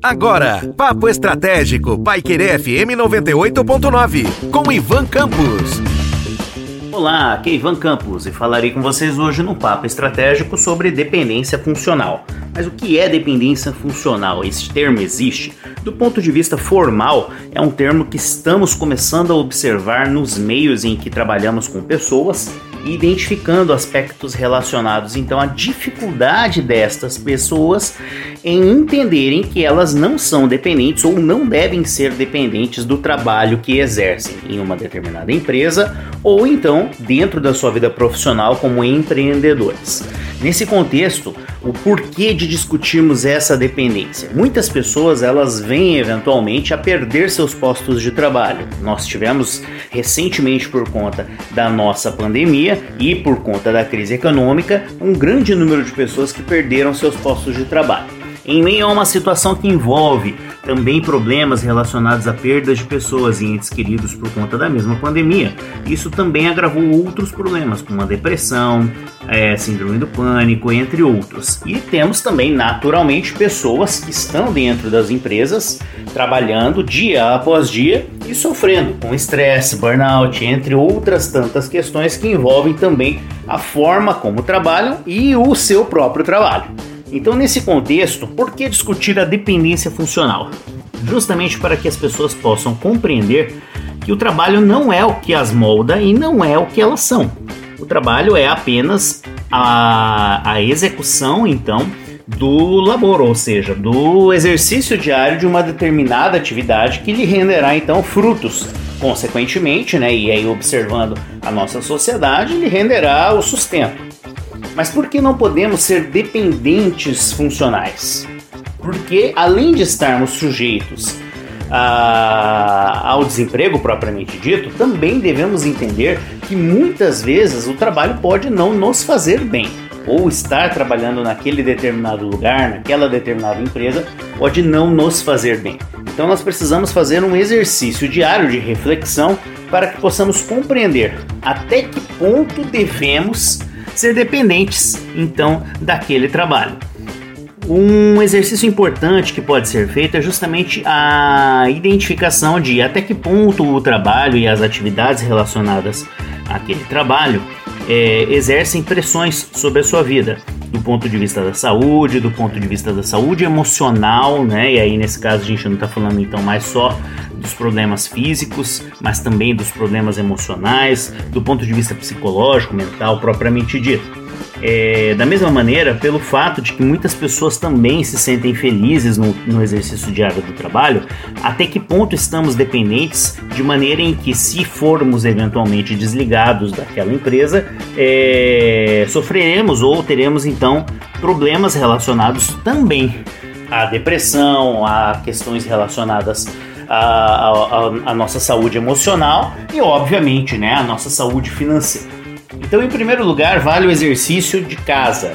Agora, Papo Estratégico, Paiquerê FM 98.9, com Ivan Campos. Olá, aqui é Ivan Campos e falarei com vocês hoje no Papo Estratégico sobre dependência funcional. Mas o que é dependência funcional? Esse termo existe? Do ponto de vista formal, é um termo que estamos começando a observar nos meios em que trabalhamos com pessoas identificando aspectos relacionados então à dificuldade destas pessoas em entenderem que elas não são dependentes ou não devem ser dependentes do trabalho que exercem em uma determinada empresa ou então dentro da sua vida profissional como empreendedores. Nesse contexto, o porquê de discutirmos essa dependência? Muitas pessoas elas vêm eventualmente a perder seus postos de trabalho. Nós tivemos recentemente por conta da nossa pandemia e por conta da crise econômica um grande número de pessoas que perderam seus postos de trabalho em meio a uma situação que envolve também problemas relacionados a perdas de pessoas e entes queridos por conta da mesma pandemia. Isso também agravou outros problemas, como a depressão, é, síndrome do pânico, entre outros. E temos também, naturalmente, pessoas que estão dentro das empresas trabalhando dia após dia e sofrendo com estresse, burnout, entre outras tantas questões que envolvem também a forma como trabalham e o seu próprio trabalho. Então, nesse contexto, por que discutir a dependência funcional? Justamente para que as pessoas possam compreender que o trabalho não é o que as molda e não é o que elas são. O trabalho é apenas a, a execução, então, do labor, ou seja, do exercício diário de uma determinada atividade que lhe renderá então frutos. Consequentemente, né, e aí observando a nossa sociedade, lhe renderá o sustento. Mas por que não podemos ser dependentes funcionais? Porque além de estarmos sujeitos a, ao desemprego propriamente dito, também devemos entender que muitas vezes o trabalho pode não nos fazer bem. Ou estar trabalhando naquele determinado lugar, naquela determinada empresa, pode não nos fazer bem. Então nós precisamos fazer um exercício diário de reflexão para que possamos compreender até que ponto devemos ser dependentes então daquele trabalho. Um exercício importante que pode ser feito é justamente a identificação de até que ponto o trabalho e as atividades relacionadas àquele trabalho é, exercem pressões sobre a sua vida, do ponto de vista da saúde, do ponto de vista da saúde emocional, né? E aí nesse caso a gente não está falando então mais só dos problemas físicos, mas também dos problemas emocionais, do ponto de vista psicológico, mental, propriamente dito. É, da mesma maneira, pelo fato de que muitas pessoas também se sentem felizes no, no, exercício diário do trabalho, até que ponto estamos dependentes de maneira em que, se formos eventualmente desligados daquela empresa, é, sofreremos ou teremos então problemas relacionados também à depressão, a questões relacionadas a, a, a, nossa saúde emocional e, obviamente, né, a nossa saúde financeira. Então, em primeiro lugar, vale o exercício de casa.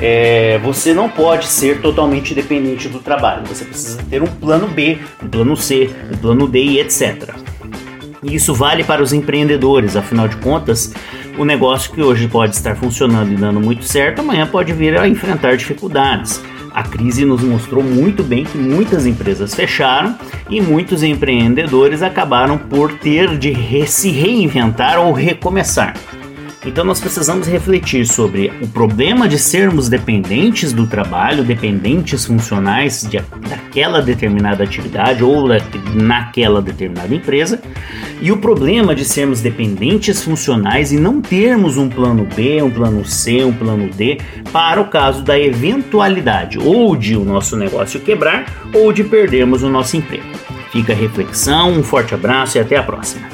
É, você não pode ser totalmente dependente do trabalho. Você precisa ter um plano B, um plano C, um plano D e etc. E isso vale para os empreendedores, afinal de contas, o negócio que hoje pode estar funcionando e dando muito certo, amanhã pode vir a enfrentar dificuldades. A crise nos mostrou muito bem que muitas empresas fecharam e muitos empreendedores acabaram por ter de se reinventar ou recomeçar. Então nós precisamos refletir sobre o problema de sermos dependentes do trabalho, dependentes funcionais de, daquela determinada atividade ou naquela determinada empresa, e o problema de sermos dependentes funcionais e não termos um plano B, um plano C, um plano D para o caso da eventualidade ou de o nosso negócio quebrar ou de perdermos o nosso emprego. Fica a reflexão, um forte abraço e até a próxima.